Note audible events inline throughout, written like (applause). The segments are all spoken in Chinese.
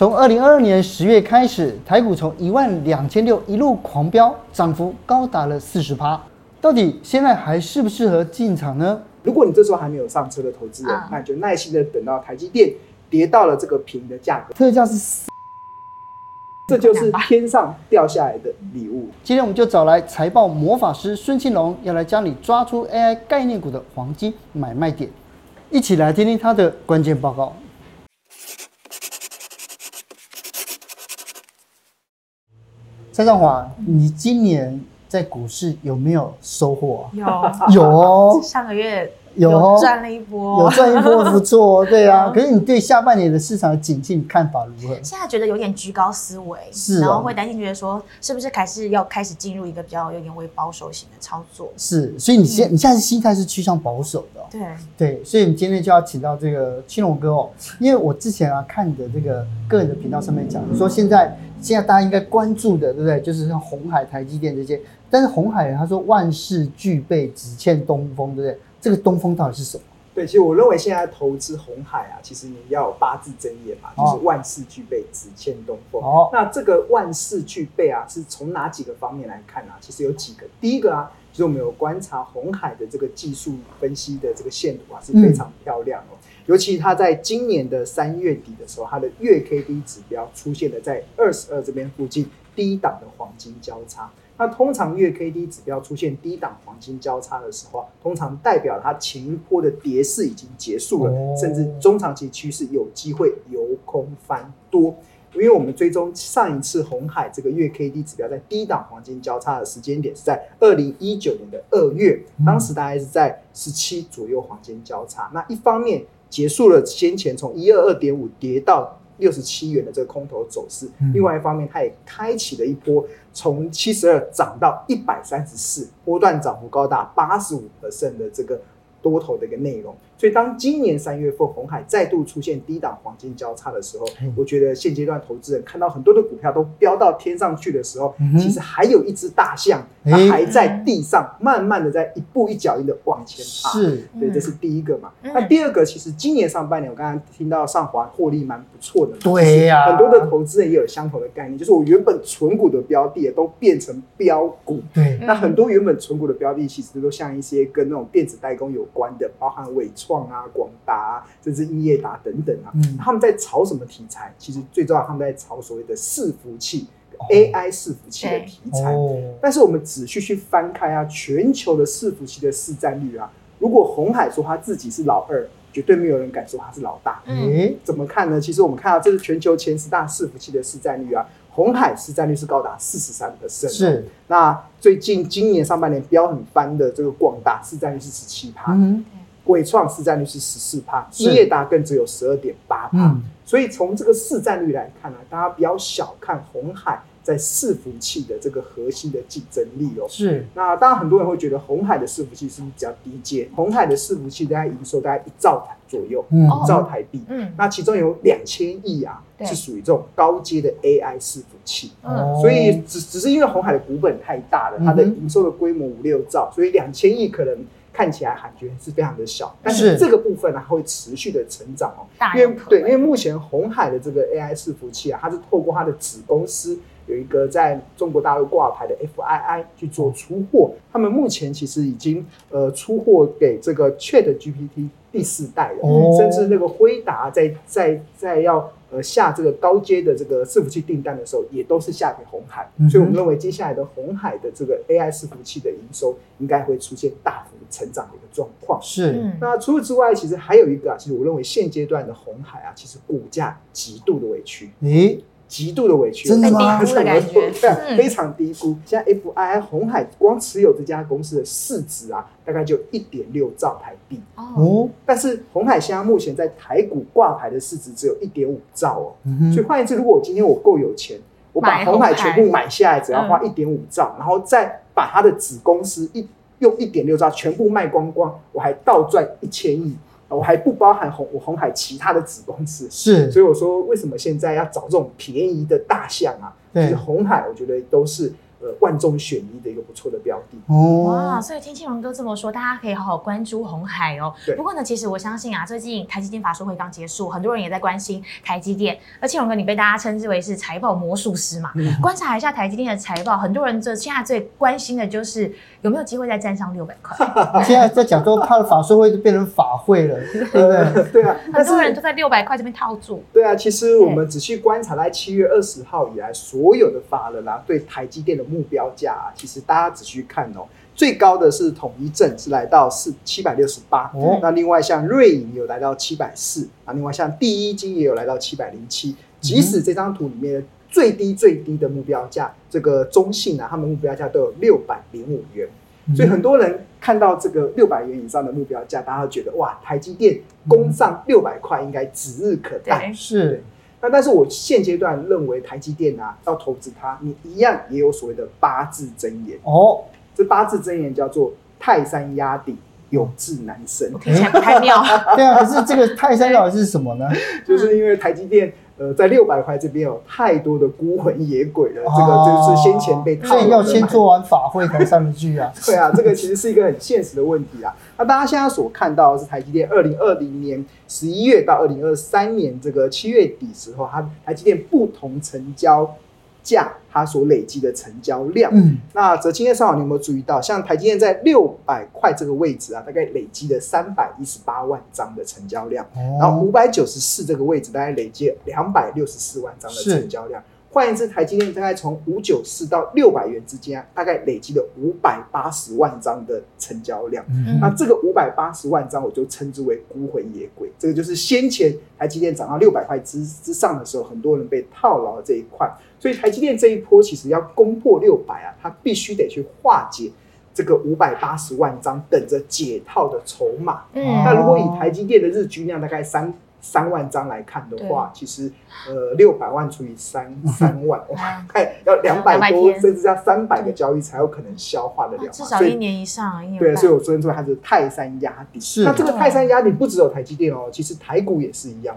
从二零二二年十月开始，台股从一万两千六一路狂飙，涨幅高达了四十趴。到底现在还适不适合进场呢？如果你这时候还没有上车的投资人，那你就耐心的等到台积电跌到了这个平的价格，特价是，这就是天上掉下来的礼物。今天我们就找来财报魔法师孙庆龙，要来教你抓出 AI 概念股的黄金买卖点，一起来听听他的关键报告。蔡尚华，你今年在股市有没有收获啊？有，(laughs) 有哦。上个月。有赚了一波，有赚一波不错，对啊。(laughs) 可是你对下半年的市场的景气看法如何？现在觉得有点居高思维，是，然后会担心，觉得说是不是开始要开始进入一个比较有点微保守型的操作？是，所以你现你现在的心态是趋向保守的。对对，所以你今天就要请到这个青龙哥哦，因为我之前啊看你的这个个人的频道上面讲，你说现在现在大家应该关注的，对不对？就是像红海、台积电这些，但是红海他说万事俱备，只欠东风，对不对？这个东风到底是什么？对，其实我认为现在投资红海啊，其实你要有八字真言嘛，就是万事俱备，只欠东风。哦，那这个万事俱备啊，是从哪几个方面来看啊？其实有几个。第一个啊，就是我们有观察红海的这个技术分析的这个线图啊，是非常漂亮哦。嗯、尤其它在今年的三月底的时候，它的月 K D 指标出现了在二十二这边附近低档的黄金交叉。那通常月 K D 指标出现低档黄金交叉的时候，通常代表它前一波的跌势已经结束了，甚至中长期趋势有机会由空翻多。因为我们追踪上一次红海这个月 K D 指标在低档黄金交叉的时间点是在二零一九年的二月，当时大概是在十七左右黄金交叉。那一方面结束了先前从一二二点五跌到六十七元的这个空头走势，另外一方面它也开启了一波。从七十二涨到一百三十四，波段涨幅高达八十五%的这个多头的一个内容。所以，当今年三月份红海再度出现低档黄金交叉的时候，嗯、我觉得现阶段投资人看到很多的股票都飙到天上去的时候，嗯、其实还有一只大象，它还在地上慢慢的在一步一脚印的往前爬。是，对，这是第一个嘛。嗯、那第二个，其实今年上半年我刚刚听到上华获利蛮不错的，对呀、啊，很多的投资人也有相同的概念，就是我原本存股的标的都变成标股。对，那很多原本存股的标的，其实都像一些跟那种电子代工有关的，包含纬创啊、广达啊，甚至英业达等等啊，嗯、他们在炒什么题材？其实最重要，他们在炒所谓的伺服器、哦、AI 伺服器的题材。哦、但是我们仔细去翻开啊，全球的伺服器的市占率啊，如果红海说他自己是老二，绝对没有人敢说他是老大。嗯，怎么看呢？其实我们看到这是全球前十大伺服器的市占率啊，红海市占率是高达四十三%。是，那最近今年上半年飙很翻的这个广达市占率是十七趴。嗯。纬创市占率是十四趴，英业达更只有十二点八趴，所以从这个市占率来看呢、啊，大家不要小看红海在伺服器的这个核心的竞争力哦。是，那当然很多人会觉得红海的伺服器是不是比较低阶？红海的伺服器大概营收大概一兆台左右，一、嗯、兆台币，嗯，那其中有两千亿啊，是属于这种高阶的 AI 伺服器，嗯，所以只只是因为红海的股本太大了，它的营收的规模五六兆，所以两千亿可能。看起来感觉是非常的小，但是这个部分呢，它会持续的成长哦。因为对，因为目前红海的这个 AI 伺服器啊，它是透过它的子公司有一个在中国大陆挂牌的 FII 去做出货。他们目前其实已经呃出货给这个 Chat GPT 第四代了，甚至那个辉达在在在要。呃，下这个高阶的这个伺服器订单的时候，也都是下给红海，嗯、所以我们认为接下来的红海的这个 AI 伺服器的营收应该会出现大幅成长的一个状况。是，那除此之外，其实还有一个啊，其实我认为现阶段的红海啊，其实股价极度的委屈。诶极度的委屈，真的吗？低估的感觉，非常低估。现在 FII 红海光持有这家公司的市值啊，大概就一点六兆台币哦。但是红海现在目前在台股挂牌的市值只有一点五兆哦。所以换言之，如果我今天我够有钱，我把红海全部买下来，只要花一点五兆，然后再把它的子公司一用一点六兆全部卖光光，我还倒赚一千亿。我还不包含鸿我鸿海其他的子公司，是，所以我说为什么现在要找这种便宜的大象啊？对，其实红海我觉得都是呃，万中选一的一个不错的标的哦。哇，所以听庆荣哥这么说，大家可以好好关注红海哦。对。不过呢，其实我相信啊，最近台积电法说会刚结束，很多人也在关心台积电。而庆荣哥，你被大家称之为是财报魔术师嘛？嗯。观察一下台积电的财报，很多人这现在最关心的就是有没有机会再站上六百块。(laughs) 现在在讲说，他的法说会就变成法会了，(laughs) 对不对？对啊，很多人都在六百块这边套住。对啊，其实我们仔细观察，在七月二十号以来，所有的法人啊，对台积电的目标价啊，其实大家仔细看哦，最高的是统一证是来到四七百六十八，那另外像瑞银有来到七百四，啊，另外像第一金也有来到七百零七。即使这张图里面最低最低的目标价，这个中信啊，他们目标价都有六百零五元，所以很多人看到这个六百元以上的目标价，大家都觉得哇，台积电攻上六百块应该指日可待。是。那但是我现阶段认为台积电啊，要投资它，你一样也有所谓的八字真言哦。这八字真言叫做泰山压顶，有志难伸。听起来不太妙。(laughs) 对啊，可是这个泰山到底是什么呢？(laughs) 就是因为台积电。呃，在六百块这边有太多的孤魂野鬼了，哦、这个就是先前被套了。要先做完法会才上得去啊。(laughs) 对啊，这个其实是一个很现实的问题啊。那大家现在所看到的是台积电二零二零年十一月到二零二三年这个七月底时候，它台积电不同成交。价它所累积的成交量，嗯，那则今天上午你有没有注意到，像台积电在六百块这个位置啊，大概累积了三百一十八万张的成交量，哦、然后五百九十四这个位置大概累积两百六十四万张的成交量。换言之，台积电大概从五九四到六百元之间，大概累积了五百八十万张的成交量。嗯、那这个五百八十万张，我就称之为孤魂野鬼。这个就是先前台积电涨到六百块之之上的时候，很多人被套牢的这一块。所以台积电这一波其实要攻破六百啊，它必须得去化解这个五百八十万张等着解套的筹码。嗯，那如果以台积电的日均量大概三。三万张来看的话，其实呃六百万除以三 (laughs) 三万，哇，看要两百多甚至要三百个交易才有可能消化得了，至少一年以上。对，所以我昨天说它是泰山压顶。是，那这个泰山压顶不只有台积电哦，其实台股也是一样。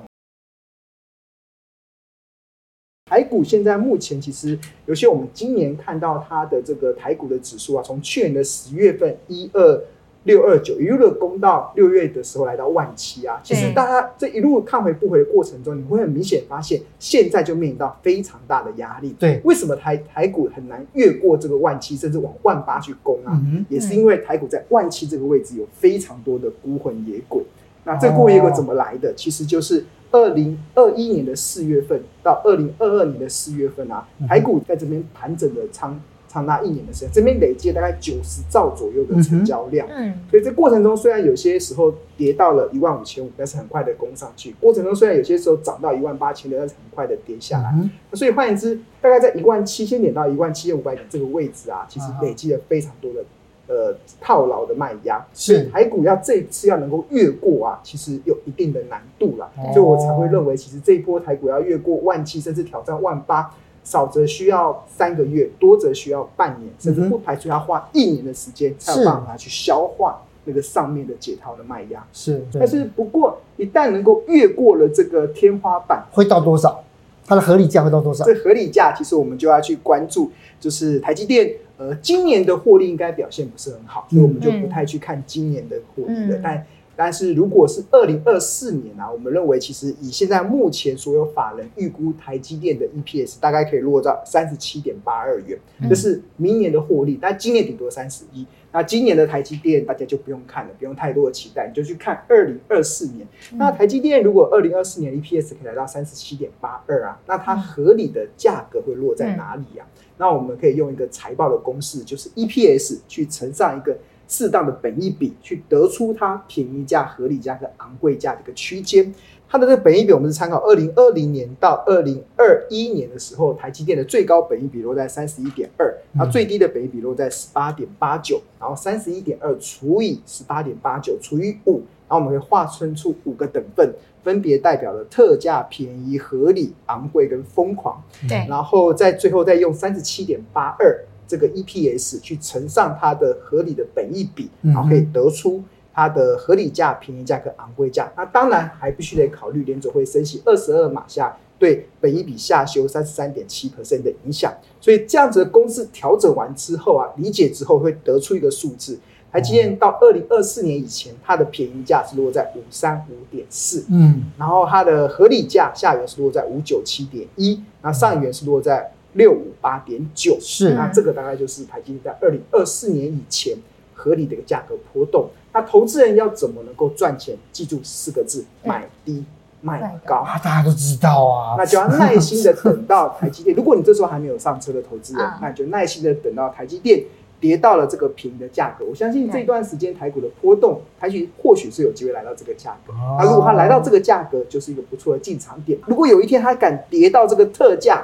台股现在目前其实，尤其我们今年看到它的这个台股的指数啊，从去年的十月份一二。六二九一路的攻到六月的时候来到万七啊，其实大家这一路看回不回的过程中，你会很明显发现，现在就面临到非常大的压力。对，为什么台台股很难越过这个万七，甚至往万八去攻啊？嗯、也是因为台股在万七这个位置有非常多的孤魂野鬼。那这孤魂野鬼怎么来的？哦、其实就是二零二一年的四月份到二零二二年的四月份啊，台股在这边盘整的仓。长达一年的时间，这边累计大概九十兆左右的成交量。嗯，所以这过程中虽然有些时候跌到了一万五千五，但是很快的攻上去。过程中虽然有些时候涨到一万八千六，但是很快的跌下来。嗯，所以换言之，大概在一万七千点到一万七千五百点这个位置啊，其实累积了非常多的呃套牢的卖压。是台股要这一次要能够越过啊，其实有一定的难度了。所以我才会认为，其实这一波台股要越过万七，甚至挑战万八。少则需要三个月，多则需要半年，甚至不排除要花一年的时间才有办法去消化那个上面的解套的卖压。是，但是不过一旦能够越过了这个天花板，会到多少？它的合理价会到多少？这合理价其实我们就要去关注，就是台积电，呃，今年的获利应该表现不是很好，所以我们就不太去看今年的获利了，嗯、但。但是如果是二零二四年啊，我们认为其实以现在目前所有法人预估台积电的 EPS 大概可以落到三十七点八二元，这是明年的获利，但今年顶多三十一。那今年的台积电大家就不用看了，不用太多的期待，你就去看二零二四年。那台积电如果二零二四年 EPS 可以来到三十七点八二啊，那它合理的价格会落在哪里啊？那我们可以用一个财报的公式，就是 EPS 去乘上一个。适当的本益比去得出它便宜价、合理价和昂贵价的一个区间。它的这个本益比，我们是参考二零二零年到二零二一年的时候，台积电的最高本益比落在三十一点二，它最低的本益比落在十八点八九，然后三十一点二除以十八点八九除以五，然后我们会划分出五个等份，分别代表了特价、便宜、合理、昂贵跟疯狂。对，然后在最后再用三十七点八二。这个 EPS 去乘上它的合理的本益比，然后可以得出它的合理价、便宜价跟昂贵价。那当然还必须得考虑联准会升息二十二码下对本益比下修三十三点七 percent 的影响。所以这样子的公式调整完之后啊，理解之后会得出一个数字。台积电到二零二四年以前，它的便宜价是落在五三五点四，嗯，然后它的合理价下缘是落在五九七点一，那上缘是落在六五八点九，是，那这个大概就是台积电在二零二四年以前合理的一个价格波动。那投资人要怎么能够赚钱？记住四个字：买低卖高啊，大家都知道啊，那就要耐心的等到台积电。(laughs) 如果你这时候还没有上车的投资人，那就耐心的等到台积电。跌到了这个平的价格，我相信这段时间台股的波动，台积或许是有机会来到这个价格。那如果它来到这个价格，就是一个不错的进场点。如果有一天它敢跌到这个特价，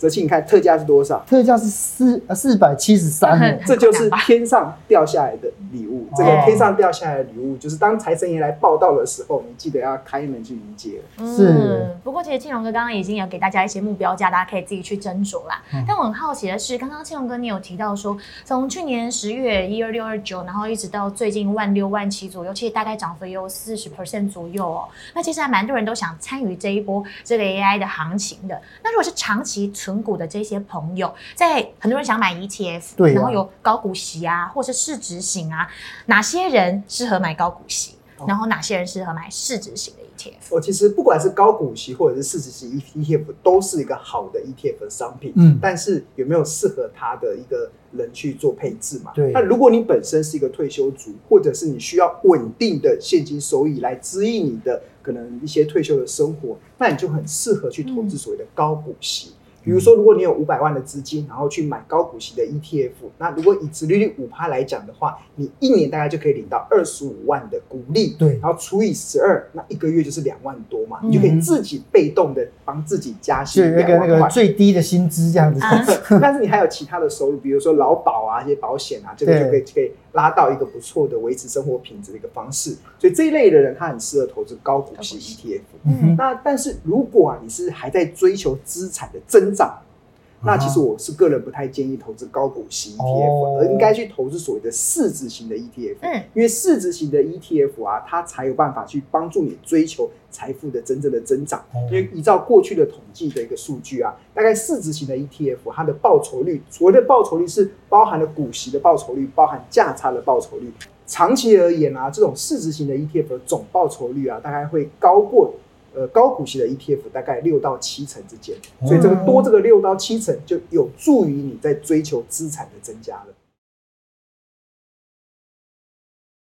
泽庆，你看特价是多少？特价是四呃四百七十三，这就是天上掉下来的礼物。这个天上掉下来的礼物，就是当财神爷来报道的时候，你记得要开门去迎接。是。嗯、不过其实庆荣哥刚刚已经有给大家一些目标价，大家可以自己去斟酌啦。嗯、但我很好奇的是，刚刚庆荣哥你有提到说，从去年十月一二六二九，然后一直到最近万六万七左右，其实大概涨幅也有四十 percent 左右哦。那其实还蛮多人都想参与这一波这个 AI 的行情的。那如果是长期存存股的这些朋友，在很多人想买 ETF，对、啊，然后有高股息啊，或是市值型啊，哪些人适合买高股息？哦、然后哪些人适合买市值型的 ETF？哦，其实不管是高股息或者是市值型 ETF，都是一个好的 ETF 的商品。嗯，但是有没有适合他的一个人去做配置嘛？对。那如果你本身是一个退休族，或者是你需要稳定的现金收益来支应你的可能一些退休的生活，那你就很适合去投资所谓的高股息。嗯比如说，如果你有五百万的资金，然后去买高股息的 ETF，那如果以殖利率五趴来讲的话，你一年大概就可以领到二十五万的股利，对，然后除以十二，那一个月就是两万多嘛，嗯、你就可以自己被动的帮自己加薪，就那个那个最低的薪资这样子。嗯、(laughs) 但是你还有其他的收入，比如说劳保啊、一些保险啊，这个就可以可以拉到一个不错的维持生活品质的一个方式。所以这一类的人，他很适合投资高股息 ETF。嗯，那但是如果啊，你是还在追求资产的增长，那其实我是个人不太建议投资高股息 ETF，而应该去投资所谓的市值型的 ETF。嗯，因为市值型的 ETF 啊，它才有办法去帮助你追求财富的真正的增长。因为依照过去的统计的一个数据啊，大概市值型的 ETF 它的报酬率，所谓的报酬率是包含了股息的报酬率，包含价差的报酬率。长期而言啊，这种市值型的 ETF 的总报酬率啊，大概会高过呃高股息的 ETF 大概六到七成之间，所以这个多这个六到七成就有助于你在追求资产的增加了。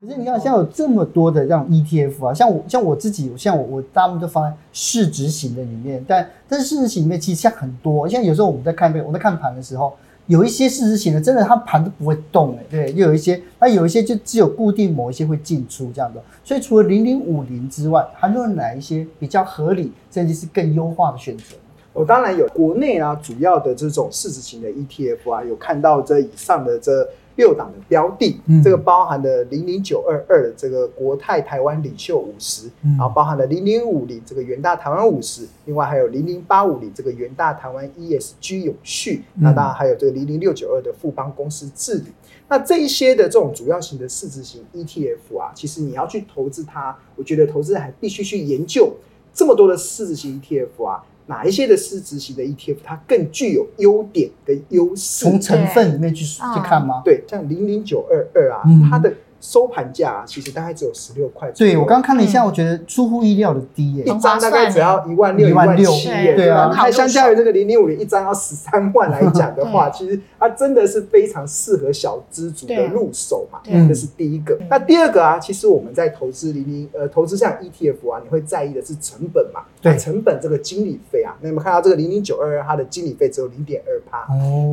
可是你看，像有这么多的这样 ETF 啊，像我像我自己，像我我大部分都放在市值型的里面，但但是市值型里面其实像很多，像有时候我们在看我在看盘的时候。有一些市值型的，真的它盘都不会动哎，对，又有一些，那有一些就只有固定某一些会进出这样的，所以除了零零五零之外，还有哪一些比较合理，甚至是更优化的选择？我当然有，国内啊主要的这种市值型的 ETF 啊，有看到这以上的这。六档的标的，嗯、这个包含了零零九二二这个国泰台湾领袖五十，嗯，然后包含了零零五零这个元大台湾五十，另外还有零零八五零这个元大台湾 ESG 永续，嗯、那当然还有这个零零六九二的富邦公司治理。那这一些的这种主要型的市值型 ETF 啊，其实你要去投资它，我觉得投资人还必须去研究这么多的市值型 ETF 啊。哪一些的市值型的 ETF，它更具有优点跟优势？从成分里面去去看吗？对，像零零九二二啊，它的。收盘价啊其实大概只有十六块。对，我刚刚看了一下，我觉得出乎意料的低耶，一张大概只要一万六、一万七耶。对啊，它相较于这个零零五零一张要十三万来讲的话，其实它真的是非常适合小资族的入手嘛。这是第一个。那第二个啊，其实我们在投资零零呃投资像 ETF 啊，你会在意的是成本嘛？对，成本这个经理费啊，那你们看到这个零零九二二，它的经理费只有零点二趴，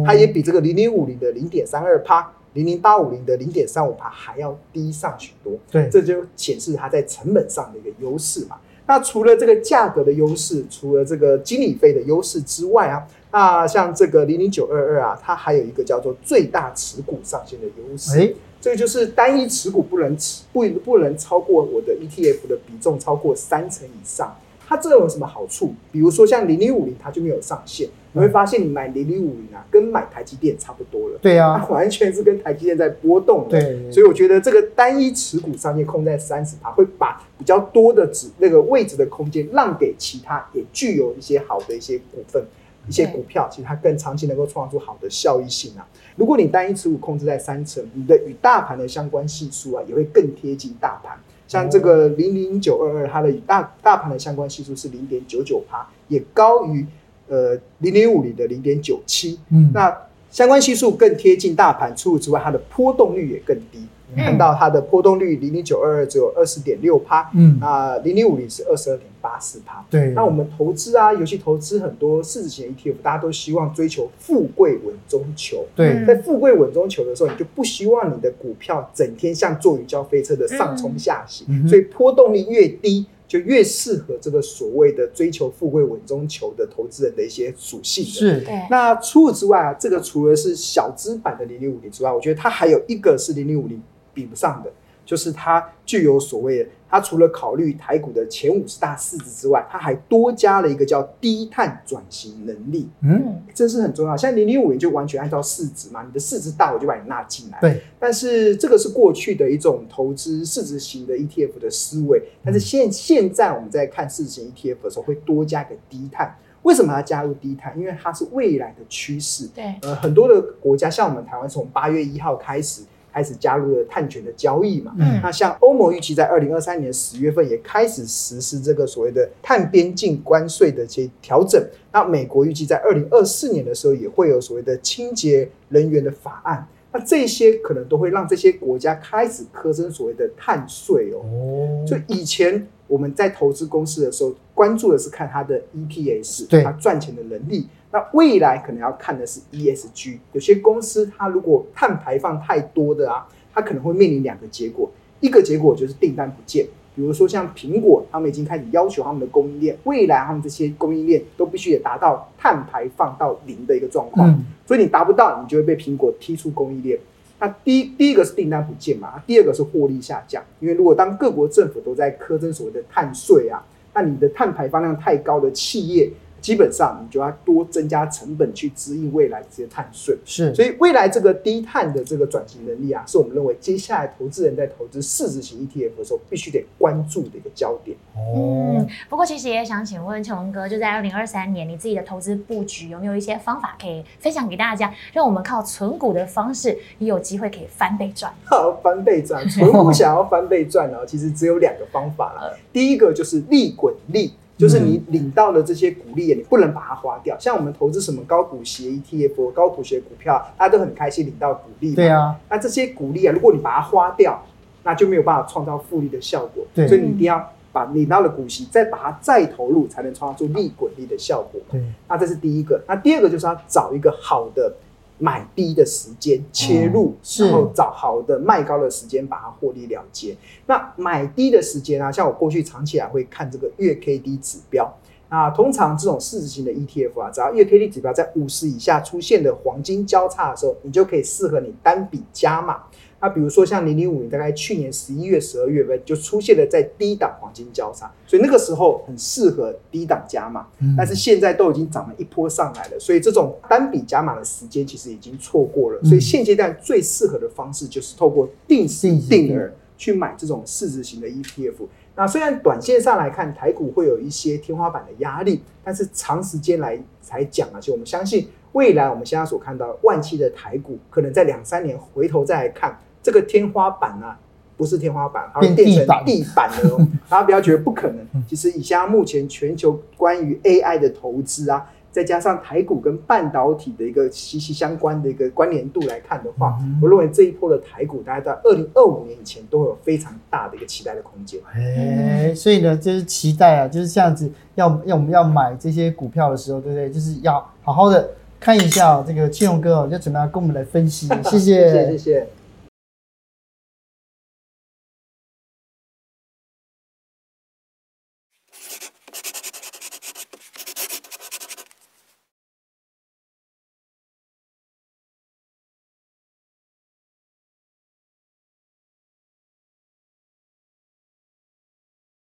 它也比这个零零五零的零点三二趴。零零八五零的零点三五趴还要低上许多，对，这就显示它在成本上的一个优势嘛。那除了这个价格的优势，除了这个经理费的优势之外啊，那像这个零零九二二啊，它还有一个叫做最大持股上限的优势，诶这个就是单一持股不能持不不能超过我的 ETF 的比重超过三成以上。它这有什么好处？比如说像零零五零，它就没有上限。你会发现，你买零零五零啊，跟买台积电差不多了。对啊，它完全是跟台积电在波动的。对，所以我觉得这个单一持股上限控在三十趴，会把比较多的指那个位置的空间让给其他也具有一些好的一些股份、一些股票，其实它更长期能够创造出好的效益性啊。如果你单一持股控制在三成，你的与大盘的相关系数啊，也会更贴近大盘。像这个零零九二二，它的大大盘的相关系数是零点九九趴，也高于。呃，零零五零的零点九七，嗯，那相关系数更贴近大盘，除此之外，它的波动率也更低。嗯、看到它的波动率零零九二二只有二十点六趴，嗯，那零零五零是二十二点八四趴。对，那我们投资啊，尤其投资很多市值型 ETF，大家都希望追求富贵稳中求。对，在富贵稳中求的时候，你就不希望你的股票整天像坐云霄飞车的上冲下洗，嗯、所以波动率越低。就越适合这个所谓的追求富贵稳中求的投资人的一些属性。是，那除此之外啊，这个除了是小资版的零零五零之外，我觉得它还有一个是零零五零比不上的。就是它具有所谓的，它除了考虑台股的前五十大市值之外，它还多加了一个叫低碳转型能力。嗯，这是很重要。像零零五零就完全按照市值嘛，你的市值大，我就把你纳进来。对。但是这个是过去的一种投资市值型的 ETF 的思维。但是现现在我们在看市值型 ETF 的时候，会多加一个低碳。为什么要加入低碳？因为它是未来的趋势。对。呃，很多的国家，像我们台湾，从八月一号开始。开始加入了碳权的交易嘛？嗯，那像欧盟预期在二零二三年十月份也开始实施这个所谓的碳边境关税的一些调整。那美国预计在二零二四年的时候也会有所谓的清洁能源的法案。那这些可能都会让这些国家开始苛征所谓的碳税哦。哦，就以前我们在投资公司的时候，关注的是看它的 EPS，对它赚钱的能力。那未来可能要看的是 ESG，有些公司它如果碳排放太多的啊，它可能会面临两个结果，一个结果就是订单不见，比如说像苹果，他们已经开始要求他们的供应链，未来他们这些供应链都必须得达到碳排放到零的一个状况，嗯、所以你达不到，你就会被苹果踢出供应链。那第一第一个是订单不见嘛，第二个是获利下降，因为如果当各国政府都在苛征所谓的碳税啊，那你的碳排放量太高的企业。基本上你就要多增加成本去支应未来这些碳税，是，所以未来这个低碳的这个转型能力啊，是我们认为接下来投资人在投资市值型 ETF 的时候必须得关注的一个焦点。嗯，不过其实也想请问庆隆哥，就在二零二三年，你自己的投资布局有没有一些方法可以分享给大家，让我们靠存股的方式也有机会可以翻倍赚？(laughs) 好，翻倍赚，存股想要翻倍赚呢，其实只有两个方法了。(laughs) 第一个就是利滚利。就是你领到的这些股利，你不能把它花掉。像我们投资什么高股息 ETF、高股息股票，大家都很开心领到股利。对啊，那这些股利啊，如果你把它花掉，那就没有办法创造复利的效果。对，所以你一定要把领到的股息再把它再投入，才能创造出利滚利的效果。对，那这是第一个。那第二个就是要找一个好的。买低的时间切入，嗯、然后找好的卖高的时间把它获利了结。那买低的时间啊，像我过去长期来会看这个月 K D 指标。那通常这种市值型的 ETF 啊，只要月 K D 指标在五十以下出现的黄金交叉的时候，你就可以适合你单笔加码。那比如说像零零五零，大概去年十一月、十二月份就出现了在低档黄金交叉，所以那个时候很适合低档加码。但是现在都已经涨了一波上来了，所以这种单笔加码的时间其实已经错过了。所以现阶段最适合的方式就是透过定时定额去买这种市值型的 ETF。那虽然短线上来看台股会有一些天花板的压力，但是长时间来才讲啊，就我们相信未来我们现在所看到万期的台股，可能在两三年回头再来看。这个天花板啊，不是天花板，它会变成地板的哦。(laughs) 大家不要觉得不可能，其实以现在目前全球关于 AI 的投资啊，再加上台股跟半导体的一个息息相关的一个关联度来看的话，我认为这一波的台股，大概在二零二五年以前都会有非常大的一个期待的空间。哎，所以呢，就是期待啊，就是这样子，要要我们要买这些股票的时候，对不对？就是要好好的看一下这个庆荣哥哦，就准备要跟我们来分析。(laughs) 谢谢，谢谢。